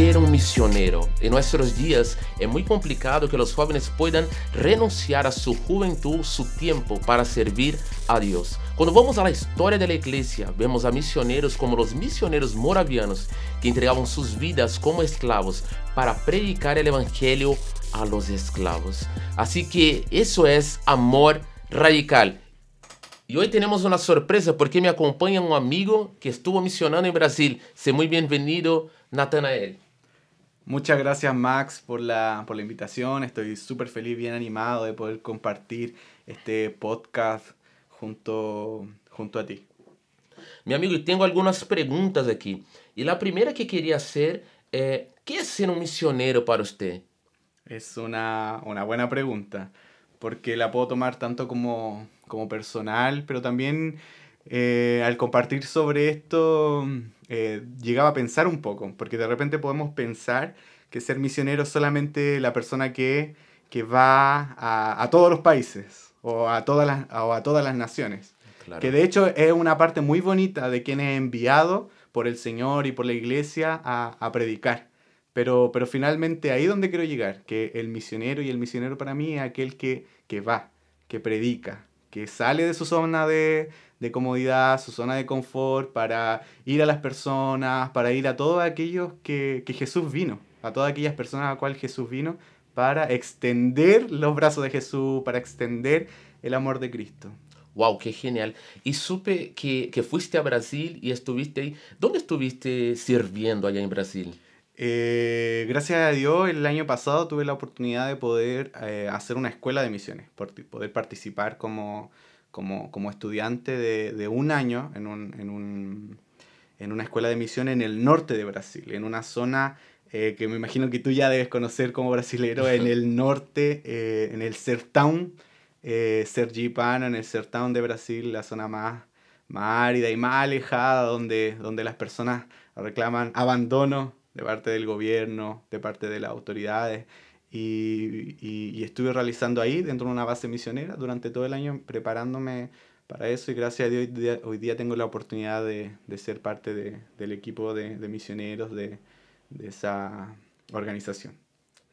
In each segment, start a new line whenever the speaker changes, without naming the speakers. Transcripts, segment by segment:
ser un? En nuestros días es muy complicado que los jóvenes puedan renunciar a su juventud, su tiempo para servir a Dios. Cuando vamos a la historia de la iglesia, vemos a misioneros como los misioneros moravianos que entregaban sus vidas como esclavos para predicar el evangelio a los esclavos. Así que eso es amor radical. Y hoy tenemos una sorpresa porque me acompaña un amigo que estuvo misionando en Brasil. Sé muy bienvenido, Natanael.
Muchas gracias Max por la, por la invitación. Estoy súper feliz, bien animado de poder compartir este podcast junto, junto a ti.
Mi amigo, y tengo algunas preguntas aquí. Y la primera que quería hacer, eh, ¿qué es ser un misionero para usted?
Es una, una buena pregunta, porque la puedo tomar tanto como como personal, pero también eh, al compartir sobre esto eh, llegaba a pensar un poco, porque de repente podemos pensar que ser misionero es solamente la persona que, que va a, a, todos los países o a todas las, o a todas las naciones. Que de hecho es una parte muy bonita de quien es enviado por el Señor y por la iglesia a, a predicar. Pero, pero finalmente ahí donde quiero llegar, que el misionero y el misionero para mí es aquel que, que va, que predica, que sale de su zona de, comodidad, su zona de confort, para ir a las personas, para ir a todos aquellos que, Jesús vino, a todas aquellas personas a las cuales Jesús vino, para extender los brazos de Jesús, para extender el amor de Cristo.
Wow, qué genial. Y supe que, que fuiste a Brasil y estuviste ahí. ¿Dónde estuviste sirviendo allá en Brasil?
Eh, gracias a Dios, el año pasado tuve la oportunidad de poder eh, hacer una escuela de misiones, poder participar como, como, como estudiante de, de, un año en, un, en, un, en, una escuela de misiones en el norte de Brasil, en una zona eh, que me imagino que tú ya debes conocer como brasilero, en el norte, en el Sertão, Sergipano, en el Sertão de Brasil, la zona más, más árida y más alejada, donde, donde las personas reclaman abandono de parte del gobierno, de parte de las autoridades. Y, y, estuve realizando ahí, dentro de una base misionera, durante todo el año preparándome para eso y gracias a Dios hoy día, hoy día tengo la oportunidad de, de ser parte de, del equipo de, de misioneros de esa organización.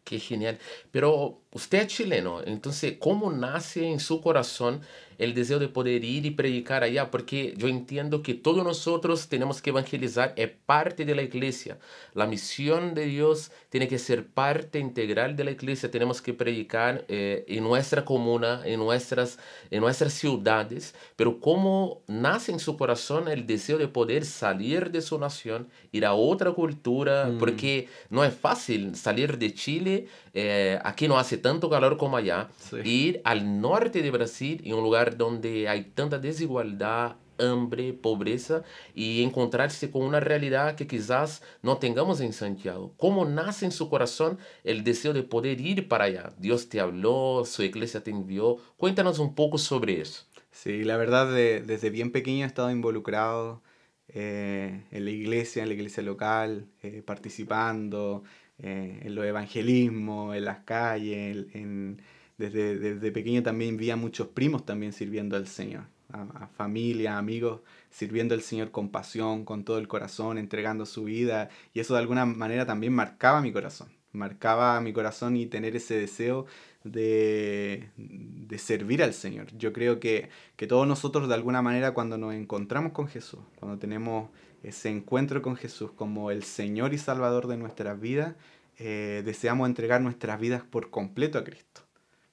Qué genial. Pero usted es chileno, entonces, ¿cómo nace en su corazón el deseo de poder ir y predicar allá? Porque yo entiendo que todos nosotros tenemos que evangelizar, es parte de la iglesia. La misión de Dios tiene que ser parte integral de la iglesia. Tenemos que predicar eh, en nuestra comuna, en nuestras, en nuestras ciudades. Pero ¿cómo nace en su corazón el deseo de poder salir de su nación, ir a otra cultura? Mm. Porque no es fácil salir de Chile, eh, aquí no hace tanto calor como allá, ir al norte de Brasil, en un lugar donde hay tanta desigualdad, hambre, pobreza y encontrarse con una realidad que quizás no tengamos en Santiago. ¿Cómo nace en su corazón el deseo de poder ir para allá? Dios te habló, su iglesia te envió. Cuéntanos un poco sobre eso.
Sí, la verdad, desde bien pequeño he estado involucrado eh, en la iglesia, en la iglesia local, eh, participando, eh, en los evangelismos, en las calles, en, desde, desde, pequeño también vi a muchos primos también sirviendo al Señor, a, familia, amigos, sirviendo al Señor con pasión, con todo el corazón, entregando su vida, y eso de alguna manera también marcaba mi corazón, marcaba mi corazón y tener ese deseo de, de servir al Señor. Yo creo que, que todos nosotros de alguna manera cuando nos encontramos con Jesús, cuando tenemos ese encuentro con Jesús como el Señor y Salvador de nuestras vidas, eh, deseamos entregar nuestras vidas por completo a Cristo.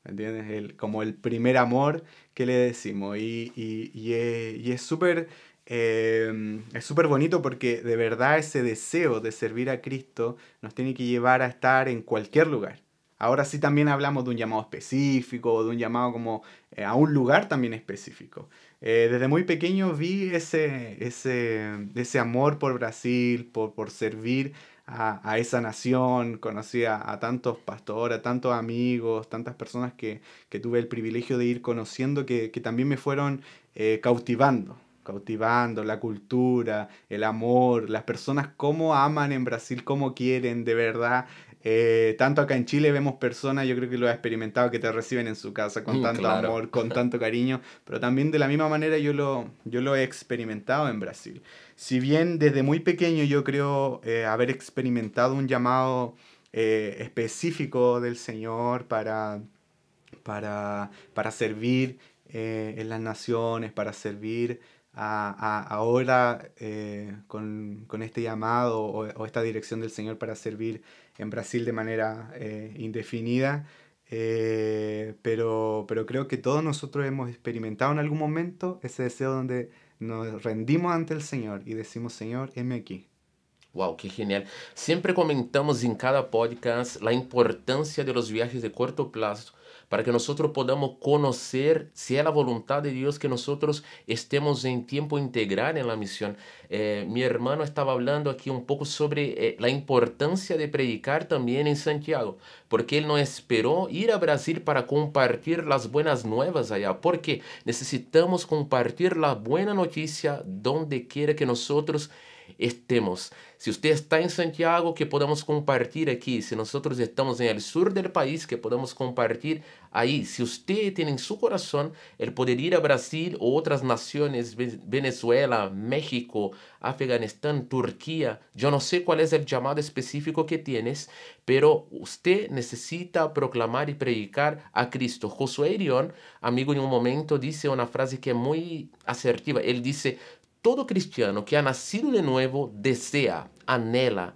¿Me entiendes? Como el primer amor que le decimos. Y, y, y es súper eh, es súper bonito porque de verdad ese deseo de servir a Cristo nos tiene que llevar a estar en cualquier lugar. Ahora sí también hablamos de un llamado específico, de un llamado como eh, a un lugar también específico. Eh, desde muy pequeño vi ese, ese, ese amor por Brasil, por, por servir a, a, esa nación, conocí a, tantos pastores, a tantos amigos, tantas personas que, que, tuve el privilegio de ir conociendo que, que también me fueron eh, cautivando, cautivando la cultura, el amor, las personas cómo aman en Brasil, cómo quieren de verdad Eh, tanto acá en Chile vemos personas, yo creo que lo he experimentado, que te reciben en su casa con
Mm,
tanto
claro.
amor, con tanto cariño, pero también de la misma manera yo lo, yo lo he experimentado en Brasil. Si bien desde muy pequeño yo creo eh, haber experimentado un llamado eh, específico del Señor para, para, para servir eh, en las naciones, para servir a, a- ahora eh, con, con este llamado o, o esta dirección del Señor para servir en Brasil de manera eh, indefinida. eh, pero, pero creo que todos nosotros hemos experimentado en algún momento ese deseo donde nos rendimos ante el Señor y decimos, Señor, heme aquí.
Wow, qué genial. Siempre comentamos en cada podcast la importancia de los viajes de corto plazo para que nosotros podamos conocer si es la voluntad de Dios que nosotros estemos en tiempo integral en la misión. Eh, mi hermano estaba hablando aquí un poco sobre eh, la importancia de predicar también en Santiago, porque él no esperó ir a Brasil para compartir las buenas nuevas allá, porque necesitamos compartir la buena noticia donde quiera que nosotros estemos. Si usted está en Santiago, que podamos compartir aquí. Si nosotros estamos en el sur del país, que podamos compartir ahí. Si usted tiene en su corazón el poder ir a Brasil o otras naciones, Ve- Venezuela, México, Afganistán, Turquía, yo no sé cuál es el llamado específico que tienes, pero usted necesita proclamar y predicar a Cristo. Josué Irión, amigo, en un momento dice una frase que es muy asertiva. Él dice, todo cristiano que ha nacido de nuevo desea, anhela,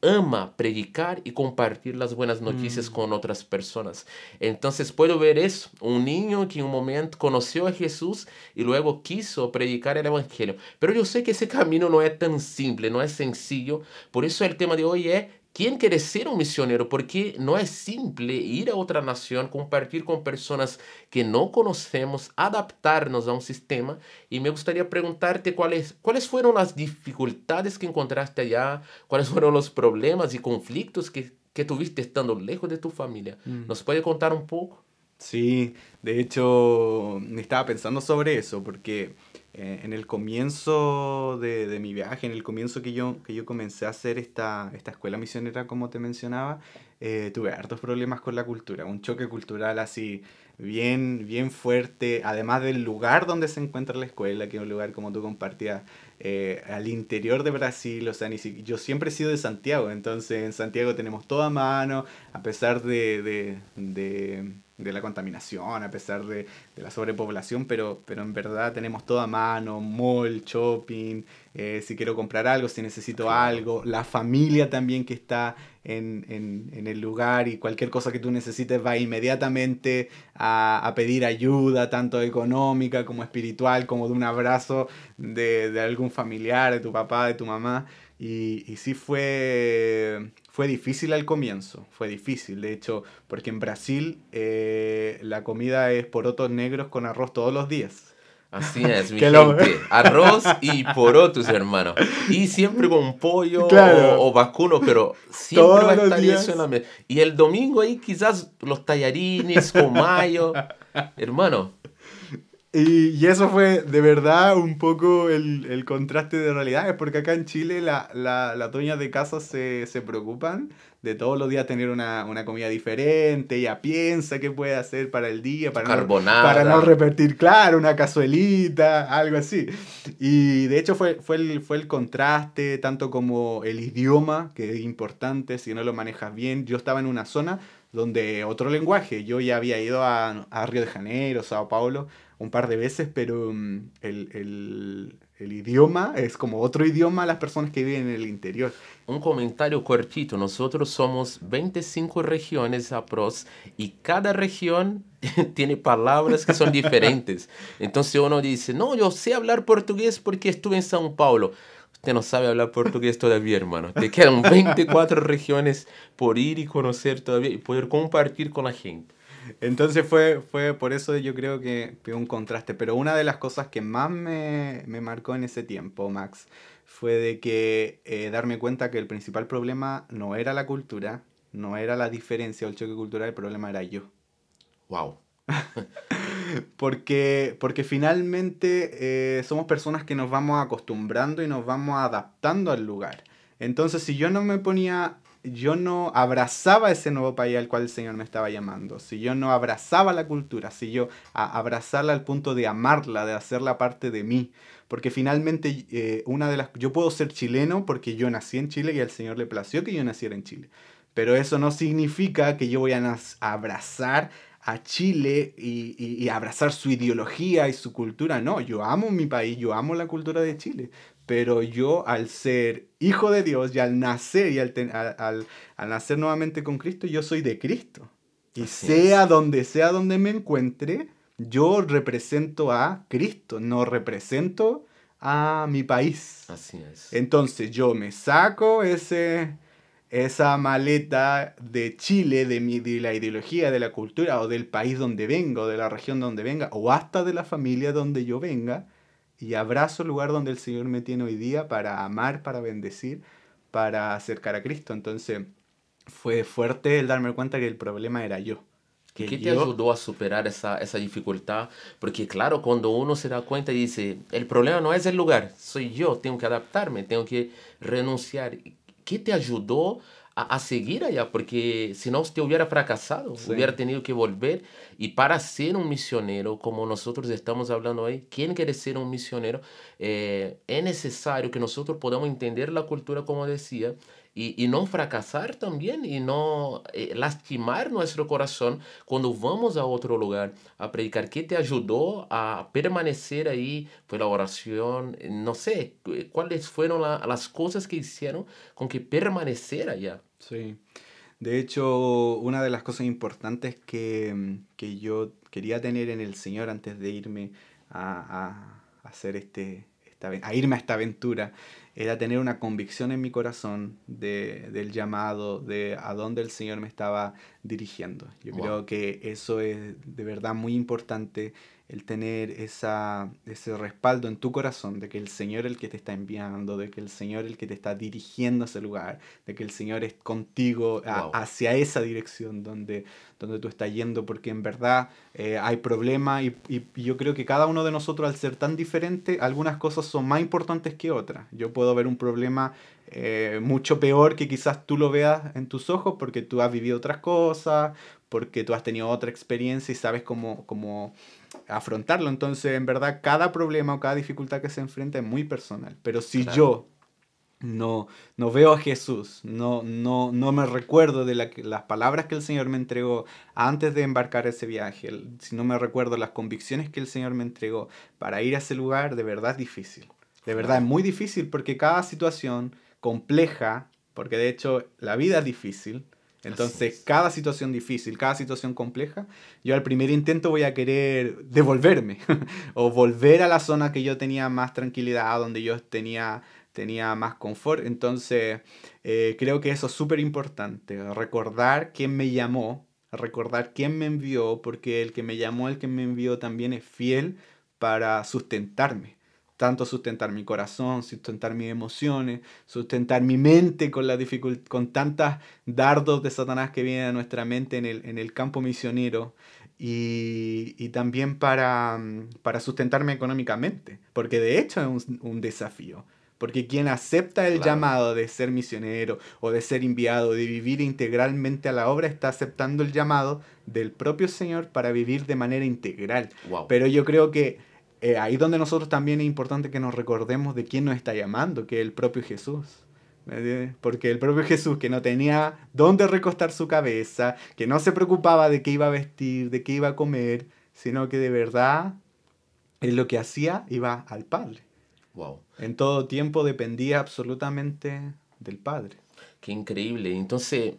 ama predicar y compartir las buenas noticias con otras personas. Entonces puedo ver eso, un niño que en un momento conoció a Jesús y luego quiso predicar el Evangelio. Pero yo sé que ese camino no es tan simple, no es sencillo. Por eso el tema de hoy es ¿Quién quiere ser un misionero? Porque no es simple ir a otra nación, compartir con personas que no conocemos, adaptarnos a un sistema. Y me gustaría preguntarte cuáles, cuáles fueron las dificultades que encontraste allá, cuáles fueron los problemas y conflictos que, que tuviste estando lejos de tu familia. ¿Nos puede contar un poco?
Sí, de hecho estaba pensando sobre eso, porque eh, en el comienzo de, de mi viaje, en el comienzo que yo, que yo comencé a hacer esta, esta escuela misionera, como te mencionaba, eh, tuve hartos problemas con la cultura, un choque cultural así bien, bien fuerte, además del lugar donde se encuentra la escuela, que es un lugar como tú compartías, eh, al interior de Brasil, o sea, ni si- yo siempre he sido de Santiago, entonces en Santiago tenemos todo a mano, a pesar de, de, de- de la contaminación, a pesar de, de la sobrepoblación, pero, pero en verdad tenemos todo a mano, mall, shopping, eh, si quiero comprar algo, si necesito
Claro.
algo, la familia también que está en, en- en el lugar y cualquier cosa que tú necesites va inmediatamente a, a pedir ayuda, tanto económica como espiritual, como de un abrazo de, de algún familiar, de tu papá, de tu mamá. Y, y sí fue, fue difícil al comienzo, fue difícil, de hecho, porque en Brasil eh, la comida es porotos negros con arroz todos los días.
Así es, mi gente. Arroz y porotos, hermano. Y siempre con pollo
Claro.
o, o vacuno, pero siempre
Todos
va a estar
días.
eso en la mesa. Y el domingo ahí quizás los tallarines con mayo. hermano,
Y, y eso fue de verdad un poco el, el contraste de realidades, porque acá en Chile la, la, las dueñas de casa se, se preocupan de todos los días tener una, una comida diferente, ella piensa qué puede hacer para el día, para no, para no repetir, claro, una cazuelita, algo así. Y de hecho fue, fue, el, fue el contraste, tanto como el idioma, que es importante, si no lo manejas bien. Yo estaba en una zona donde otro lenguaje, yo ya había ido a, a Río de Janeiro, Sao Paulo, un par de veces, pero mm, el, el- el idioma es como otro idioma a las personas que viven en el interior.
un comentario cortito. Nosotros somos 25 regiones apros y cada región tiene palabras que son diferentes. Entonces uno dice, no, yo sé hablar portugués porque estuve en São Paulo. Usted no sabe hablar portugués todavía, hermano. Te quedan 24 regiones por ir y conocer todavía y poder compartir con la gente.
Entonces fue, fue por eso yo creo que fue un contraste. Pero una de las cosas que más me, me marcó en ese tiempo, Max, fue de que eh, darme cuenta que el principal problema no era la cultura, no era la diferencia o el choque cultural, el problema era yo.
Wow.
Porque, porque finalmente eh, somos personas que nos vamos acostumbrando y nos vamos adaptando al lugar. Entonces, si yo no me ponía yo no abrazaba ese nuevo país al cual el Señor me estaba llamando, si yo no abrazaba la cultura, si yo abrazarla al punto de amarla, de hacerla parte de mí, porque finalmente eh, una de las yo puedo ser chileno porque yo nací en Chile y al Señor le plació que yo naciera en Chile. Pero eso no significa que yo voy a abrazar a Chile y, abrazar su ideología y su cultura. No, yo amo mi país, yo amo la cultura de Chile. Pero yo al ser hijo de Dios y al nacer y al, al, nacer nuevamente con Cristo, yo soy de Cristo. Y sea donde sea donde me encuentre, yo represento a Cristo, no represento a mi país.
Así es.
Entonces yo me saco ese, esa maleta de Chile, de, mi, de la ideología, de la cultura, o del país donde vengo, o de la región donde venga, o hasta de la familia donde yo venga, y abrazo el lugar donde el Señor me tiene hoy día para amar, para bendecir, para acercar a Cristo. Entonces fue fuerte el darme cuenta que el problema era yo.
¿Qué te ayudó a superar esa, esa dificultad? Porque claro, cuando uno se da cuenta y dice, el problema no es el lugar, soy yo, tengo que adaptarme, tengo que renunciar. ¿Qué te ayudó a, seguir allá? Porque si no, usted hubiera fracasado, hubiera tenido que volver. Y para ser un misionero, como nosotros estamos hablando hoy, ¿quién quiere ser un misionero? Eh, es necesario que nosotros podamos entender la cultura, como decía, y, no fracasar también y no eh, lastimar nuestro corazón cuando vamos a otro lugar a predicar. ¿Qué te ayudó a permanecer ahí? ¿Fue la oración? No sé, ¿cuáles fueron las cosas que hicieron con que permanecer allá?
Sí. De hecho, una de las cosas importantes que, que yo quería tener en el Señor antes de irme a, a hacer este, a irme a esta aventura era tener una convicción en mi corazón de, del llamado, de a dónde el Señor me estaba dirigiendo. Yo creo que eso es de verdad muy importante el tener esa, ese respaldo en tu corazón de que el Señor es el que te está enviando, de que el Señor es el que te está dirigiendo a ese lugar, de que el Señor es contigo hacia esa dirección donde, donde tú estás yendo, porque en verdad eh, hay problemas y, y, yo creo que cada uno de nosotros al ser tan diferente, algunas cosas son más importantes que otras. Yo puedo ver un problema eh, mucho peor que quizás tú lo veas en tus ojos porque tú has vivido otras cosas, porque tú has tenido otra experiencia y sabes cómo, cómo afrontarlo. Entonces, en verdad, cada problema o cada dificultad que se enfrenta es muy personal. Pero si yo no, no veo a Jesús, no, no, no me recuerdo de las palabras que el Señor me entregó antes de embarcar ese viaje, si no me recuerdo las convicciones que el Señor me entregó para ir a ese lugar, de verdad es difícil. De verdad es muy difícil porque cada situación compleja, porque de hecho la vida es difícil, entonces, cada situación difícil, cada situación compleja, yo al primer intento voy a querer devolverme o volver a la zona que yo tenía más tranquilidad, donde yo tenía, tenía más confort. Entonces, eh, creo que eso es súper importante, recordar quién me llamó, recordar quién me envió, porque el que me llamó, el que me envió también es fiel para sustentarme tanto sustentar mi corazón, sustentar mis emociones, sustentar mi mente con, la con tantas dardos de Satanás que vienen a nuestra mente en el, en el campo misionero y, y también para, para, sustentarme económicamente, porque de hecho es un, un desafío. Porque quien acepta el llamado de ser misionero o de ser enviado, de vivir integralmente a la obra, está aceptando el llamado del propio Señor para vivir de manera integral. Pero yo creo que eh, ahí donde nosotros también es importante que nos recordemos de quién nos está llamando, que es el propio Jesús. Porque el propio Jesús, que no tenía dónde recostar su cabeza, que no se preocupaba de qué iba a vestir, de qué iba a comer, sino que de verdad él lo que hacía iba al Padre.
Wow.
En todo tiempo dependía absolutamente del Padre.
Qué increíble. Entonces,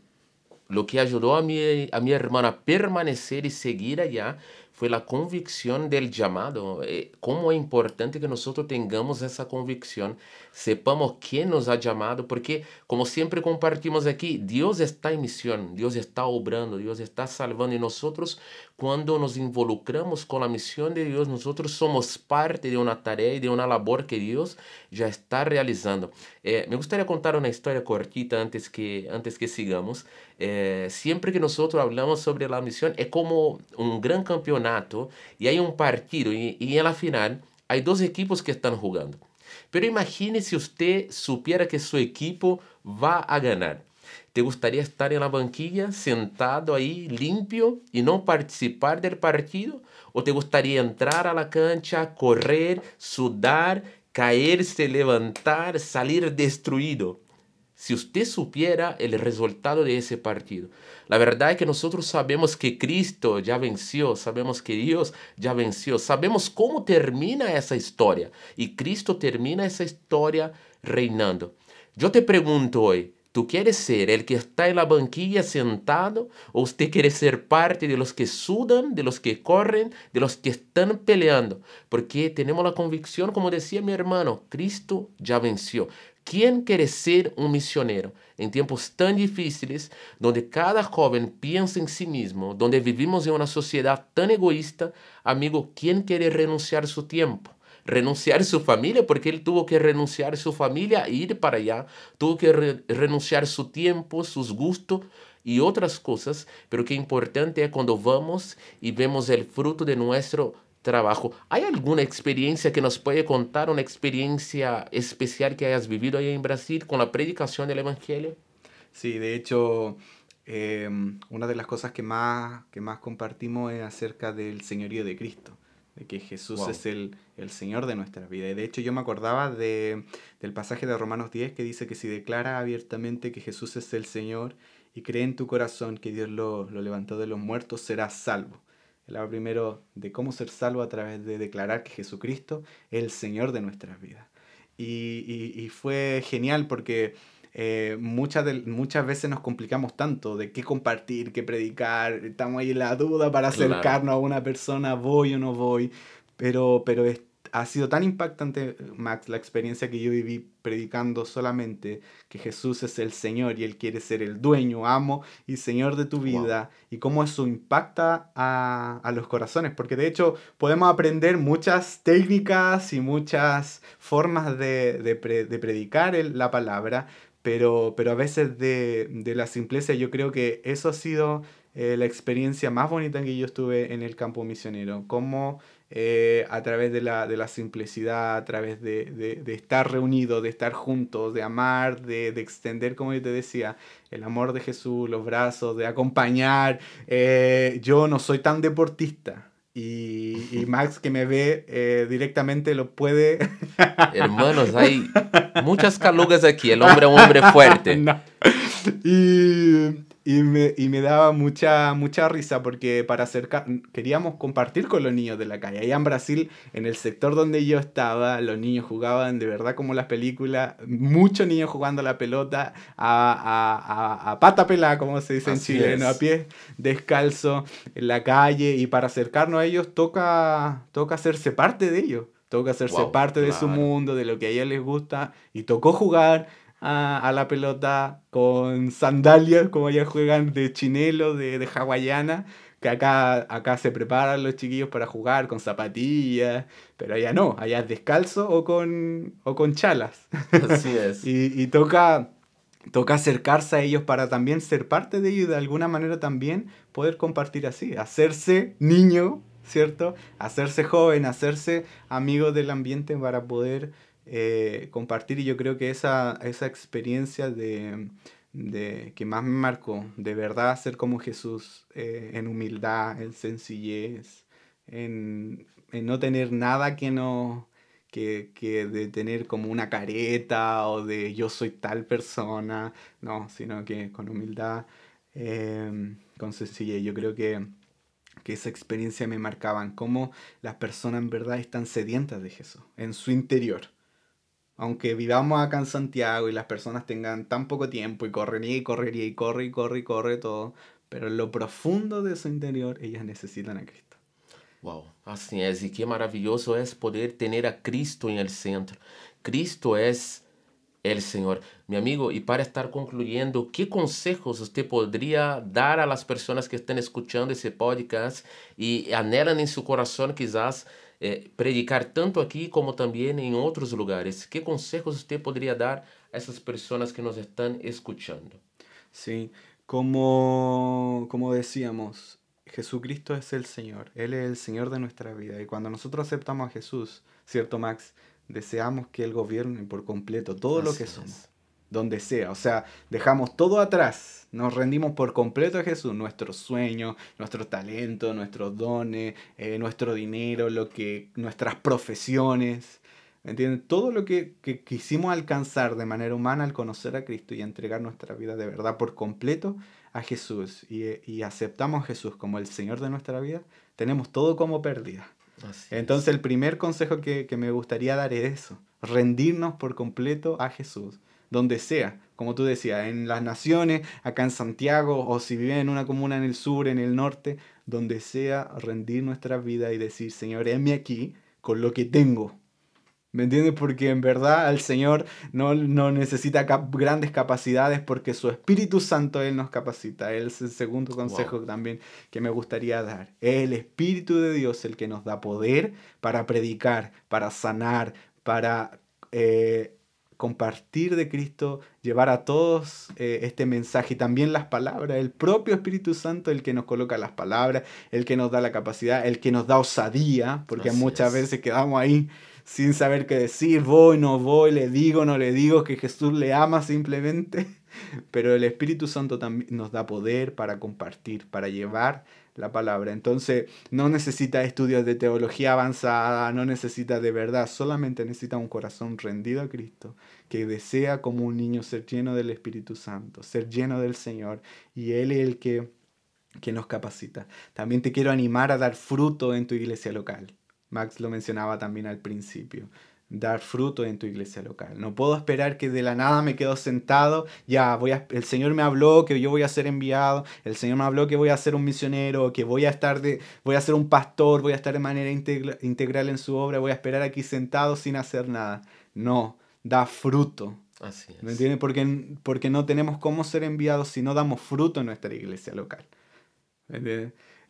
lo que ayudó a mi, a mi hermana a permanecer y seguir allá fue la convicción del llamado. Eh, cómo es importante que nosotros tengamos esa convicción, sepamos quién nos ha llamado, porque como siempre compartimos aquí, Dios está en misión, Dios está obrando, Dios está salvando y nosotros cuando nos involucramos con la misión de Dios, nosotros somos parte de una tarea y de una labor que Dios ya está realizando. Eh, me gustaría contar una historia cortita antes que, antes que sigamos. Eh, siempre que nosotros hablamos sobre la misión, es como un gran campeonato y hay un partido y, y en la final hay dos equipos que están jugando. Pero imagine si usted supiera que su equipo va a ganar ¿Te gustaría estar en la banquilla, sentado ahí, limpio y no participar del partido? ¿O te gustaría entrar a la cancha, correr, sudar, caerse, levantar, salir destruido? Si usted supiera el resultado de ese partido. La verdad es que nosotros sabemos que Cristo ya venció, sabemos que Dios ya venció, sabemos cómo termina esa historia. Y Cristo termina esa historia reinando. Yo te pregunto hoy, ¿Tú quieres ser el que está en la banquilla sentado o usted quiere ser parte de los que sudan, de los que corren, de los que están peleando? Porque tenemos la convicción, como decía mi hermano, Cristo ya venció. ¿Quién quiere ser un misionero en tiempos tan difíciles, donde cada joven piensa en sí mismo, donde vivimos en una sociedad tan egoísta? Amigo, ¿quién quiere renunciar su tiempo? Renunciar su familia, porque él tuvo que renunciar su familia ir para allá, tuvo que renunciar su tiempo, sus gustos y otras cosas, pero que importante es cuando vamos y vemos el fruto de nuestro trabajo. ¿Hay alguna experiencia que nos puede contar, una experiencia especial que hayas vivido ahí en Brasil con la predicación del Evangelio?
Sí, de hecho, em, una de las cosas que más, que más compartimos es acerca del señorío de Cristo de que Jesús es el, el, Señor de nuestra vida. Y de hecho yo me acordaba de, del pasaje de Romanos 10 que dice que si declara abiertamente que Jesús es el Señor y cree en tu corazón que Dios lo, lo levantó de los muertos, serás salvo. Hablaba primero de cómo ser salvo a través de declarar que Jesucristo es el Señor de nuestras vidas. Y, y, y fue genial porque eh, muchas, de, muchas veces nos complicamos tanto de qué compartir, qué predicar, estamos ahí en la duda para acercarnos a una persona, voy o no voy, pero, pero ha sido tan impactante, Max, la experiencia que yo viví predicando solamente que Jesús es el Señor y Él quiere ser el dueño, amo y Señor de tu vida, y cómo eso impacta a, a, los corazones, porque de hecho podemos aprender muchas técnicas y muchas formas de, de, de predicar la palabra, pero, pero a veces de, de la simpleza yo creo que eso ha sido eh, la experiencia más bonita que yo estuve en el campo misionero, como eh, a través de la, de la, simplicidad, a través de, de, de estar reunidos, de estar juntos, de amar, de, extender, como yo te decía, el amor de Jesús, los brazos, de acompañar. Eh, yo no soy tan deportista, y, Max que me ve eh, directamente lo puede...
Hermanos, hay muchas calugas aquí, el hombre es un hombre fuerte.
Y y me, y me daba mucha, mucha risa porque para acercar, queríamos compartir con los niños de la calle. Allá en Brasil, en el sector donde yo estaba, los niños jugaban de verdad como las películas, muchos niños jugando la pelota a, a, a, pata pelada, como se dice en Chile, a pie descalzo en la calle. Y para acercarnos a ellos toca, toca hacerse parte de ellos. Toca hacerse parte de su mundo, de lo que a ellos les gusta. Y tocó jugar a, la pelota con sandalias, como ya juegan de chinelo, de, de hawaiana, que acá, acá se preparan los chiquillos para jugar con zapatillas, pero allá no, allá es descalzo o con, o con chalas.
Así es.
y, y toca, toca acercarse a ellos para también ser parte de ellos y de alguna manera también poder compartir así, hacerse niño, ¿cierto? Hacerse joven, hacerse amigo del ambiente para poder eh, compartir y yo creo que esa, esa experiencia de, de, que más me marcó, de verdad ser como Jesús, eh, en humildad, en sencillez, en, en, no tener nada que no... Que, que, de tener como una careta o de yo soy tal persona, no, sino que con humildad, eh, con sencillez. Yo creo que, que esa experiencia me marcaban, cómo las personas en verdad están sedientas de Jesús, en su interior aunque vivamos acá en Santiago y las personas tengan tan poco tiempo y correría y correría y corre y corre y corre todo, pero en lo profundo de su interior ellas necesitan a Cristo.
Wow, así es, y qué maravilloso es poder tener a Cristo en el centro. Cristo es el Señor. Mi amigo, y para estar concluyendo, ¿qué consejos usted podría dar a las personas que están escuchando ese podcast y anhelan en su corazón quizás eh, predicar tanto aquí como también en otros lugares. ¿Qué consejos usted podría dar a esas personas que nos están escuchando?
Sí, como, como decíamos, Jesucristo es el Señor, Él es el Señor de nuestra vida. Y cuando nosotros aceptamos a Jesús, ¿cierto Max? Deseamos que Él gobierne por completo todo lo que somos. Donde sea. O sea, dejamos todo atrás, nos rendimos por completo a Jesús, nuestros sueños, nuestros talentos, nuestros dones, eh, nuestro dinero, lo que, nuestras profesiones. ¿Entienden? Todo lo que, quisimos alcanzar de manera humana al conocer a Cristo y entregar nuestra vida de verdad por completo a Jesús y, aceptamos a Jesús como el Señor de nuestra vida, tenemos todo como pérdida. Entonces el primer consejo que, que me gustaría dar es eso, rendirnos por completo a Jesús donde sea, como tú decías, en las naciones, acá en Santiago, o si viven en una comuna en el sur, en el norte, donde sea, rendir nuestra vida y decir, Señor, heme aquí con lo que tengo. ¿Me entiendes? Porque en verdad el Señor no, no necesita grandes capacidades porque su Espíritu Santo Él nos capacita. Él es el segundo consejo también que me gustaría dar. Es el Espíritu de Dios el que nos da poder para predicar, para sanar, para eh, compartir de Cristo, llevar a todos eh, este mensaje y también las palabras, el propio Espíritu Santo, el que nos coloca las palabras, el que nos da la capacidad, el que nos da osadía, porque muchas veces quedamos ahí sin saber qué decir, voy, no voy, le digo, no le digo, que Jesús le ama simplemente, pero el Espíritu Santo también nos da poder para compartir, para llevar la palabra. Entonces no necesita estudios de teología avanzada, no necesita de verdad, solamente necesita un corazón rendido a Cristo, que desea como un niño ser lleno del Espíritu Santo, ser lleno del Señor, y Él es el que, que nos capacita. También te quiero animar a dar fruto en tu iglesia local. Max lo mencionaba también al principio dar fruto en tu iglesia local. No puedo esperar que de la nada me quedo sentado, ya voy a, el Señor me habló que yo voy a ser enviado, el Señor me habló que voy a ser un misionero, que voy a estar de voy a ser un pastor, voy a estar de manera integral en su obra, voy a esperar aquí sentado sin hacer nada. No, da fruto.
Así
¿Me entiendes? Porque, porque no tenemos cómo ser enviados si no damos fruto en nuestra iglesia local.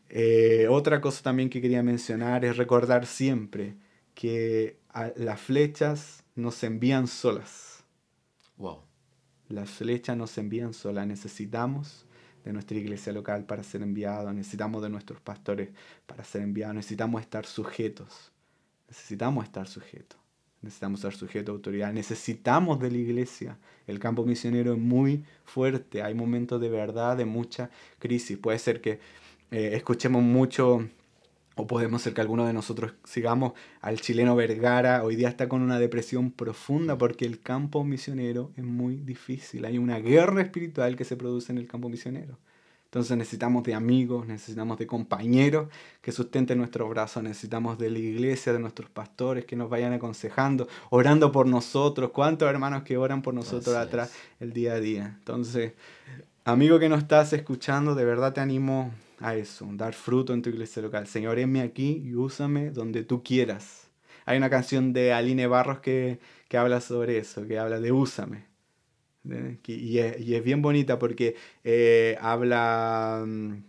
Eh, otra cosa también que quería mencionar es recordar siempre que las flechas nos envían solas.
Wow.
Las flechas nos envían solas. Necesitamos de nuestra iglesia local para ser enviados, necesitamos de nuestros pastores para ser enviados, necesitamos estar sujetos. Necesitamos estar sujetos. Necesitamos estar sujetos a autoridad. Necesitamos de la iglesia. El campo misionero es muy fuerte. Hay momentos de verdad, de mucha crisis. Puede ser que eh, escuchemos mucho o podemos ser que alguno de nosotros sigamos al chileno Vergara, hoy día está con una depresión profunda porque el campo misionero es muy difícil. Hay una guerra espiritual que se produce en el campo misionero. Entonces necesitamos de amigos, necesitamos de compañeros que sustenten nuestros brazos, necesitamos de la iglesia, de nuestros pastores que nos vayan aconsejando, orando por nosotros. ¿Cuántos hermanos que oran por nosotros atrás el día a día? Entonces, amigo que nos estás escuchando, de verdad te animo a eso, dar fruto en tu iglesia local. Señor, enme aquí y úsame donde tú quieras. Hay una canción de Aline Barros que, habla sobre eso, que habla de úsame. Y, es, bien bonita porque eh, habla mm,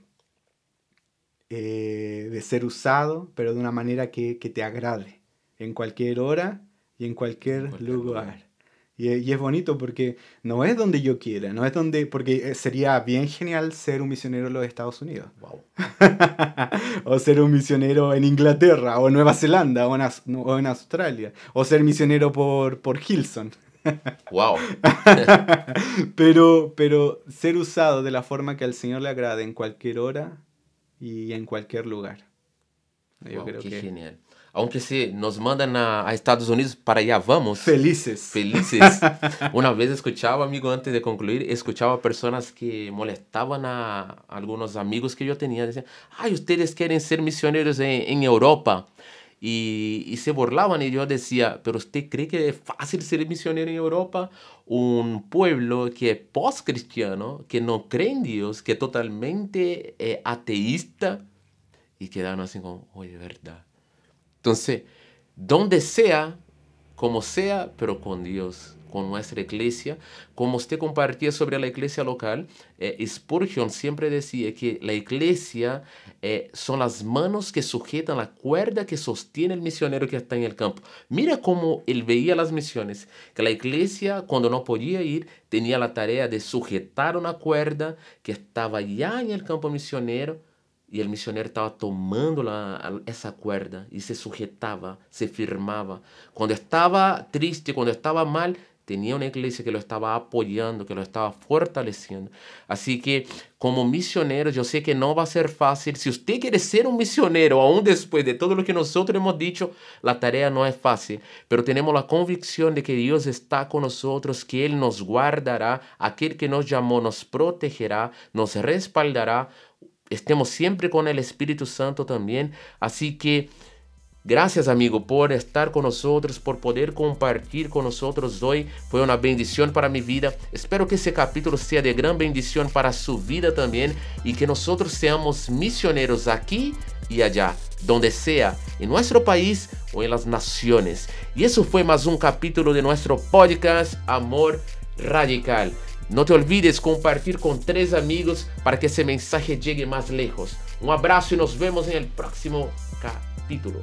eh, de ser usado, pero de una manera que, te agrade, en cualquier hora y en cualquier, lugar. Y, es bonito porque no es donde yo quiera, no es donde, porque eh, sería bien genial ser un misionero en los Estados Unidos. o ser un misionero en Inglaterra, o en Nueva Zelanda, o en, Australia. O ser misionero por, por Hilson.
wow.
pero, pero ser usado de la forma que al Señor le agrade en cualquier hora y en cualquier lugar.
Yo creo qué que... genial aunque se nos mandan a, Estados Unidos, para allá vamos.
Felices.
Felices. Una vez escuchaba, amigo, antes de concluir, escuchaba personas que molestaban a algunos amigos que yo tenía. Decían, ay, ustedes quieren ser misioneros en, Europa. Y, y, se burlaban y yo decía, pero usted cree que es fácil ser misionero en Europa? Un pueblo que es post-cristiano, que no cree en Dios, que es totalmente eh, ateísta. Y quedaron así como, oye, verdad entonces, donde sea, como sea, pero con Dios, con nuestra iglesia. Como usted compartía sobre la iglesia local, eh, Spurgeon siempre decía que la iglesia eh, son las manos que sujetan la cuerda que sostiene el misionero que está en el campo. Mira cómo él veía las misiones, que la iglesia cuando no podía ir tenía la tarea de sujetar una cuerda que estaba ya en el campo misionero e o missionário estava tomando la, essa cuerda e se sujetava, se firmava. Quando estava triste, quando estava mal, tenía una iglesia que lo estaba apoyando, que lo estaba fortaleciendo. Así que como misionero, yo sé que no va a ser fácil. Si usted quiere ser un misionero, aún después de todo lo que nosotros hemos dicho, la tarea no es fácil. Pero tenemos la convicción de que Dios está con nosotros, que Él nos guardará, aquel que nos llamó nos protegerá, nos respaldará. Estemos siempre con el Espíritu Santo también. Así que Gracias amigo por estar con nosotros, por poder compartir con nosotros hoy. Fue una bendición para mi vida. Espero que ese capítulo sea de gran bendición para su vida también y que nosotros seamos misioneros aquí y allá, donde sea, en nuestro país o en las naciones. Y eso fue más un capítulo de nuestro podcast Amor Radical. No te olvides compartir con tres amigos para que ese mensaje llegue más lejos. Un abrazo y nos vemos en el próximo capítulo.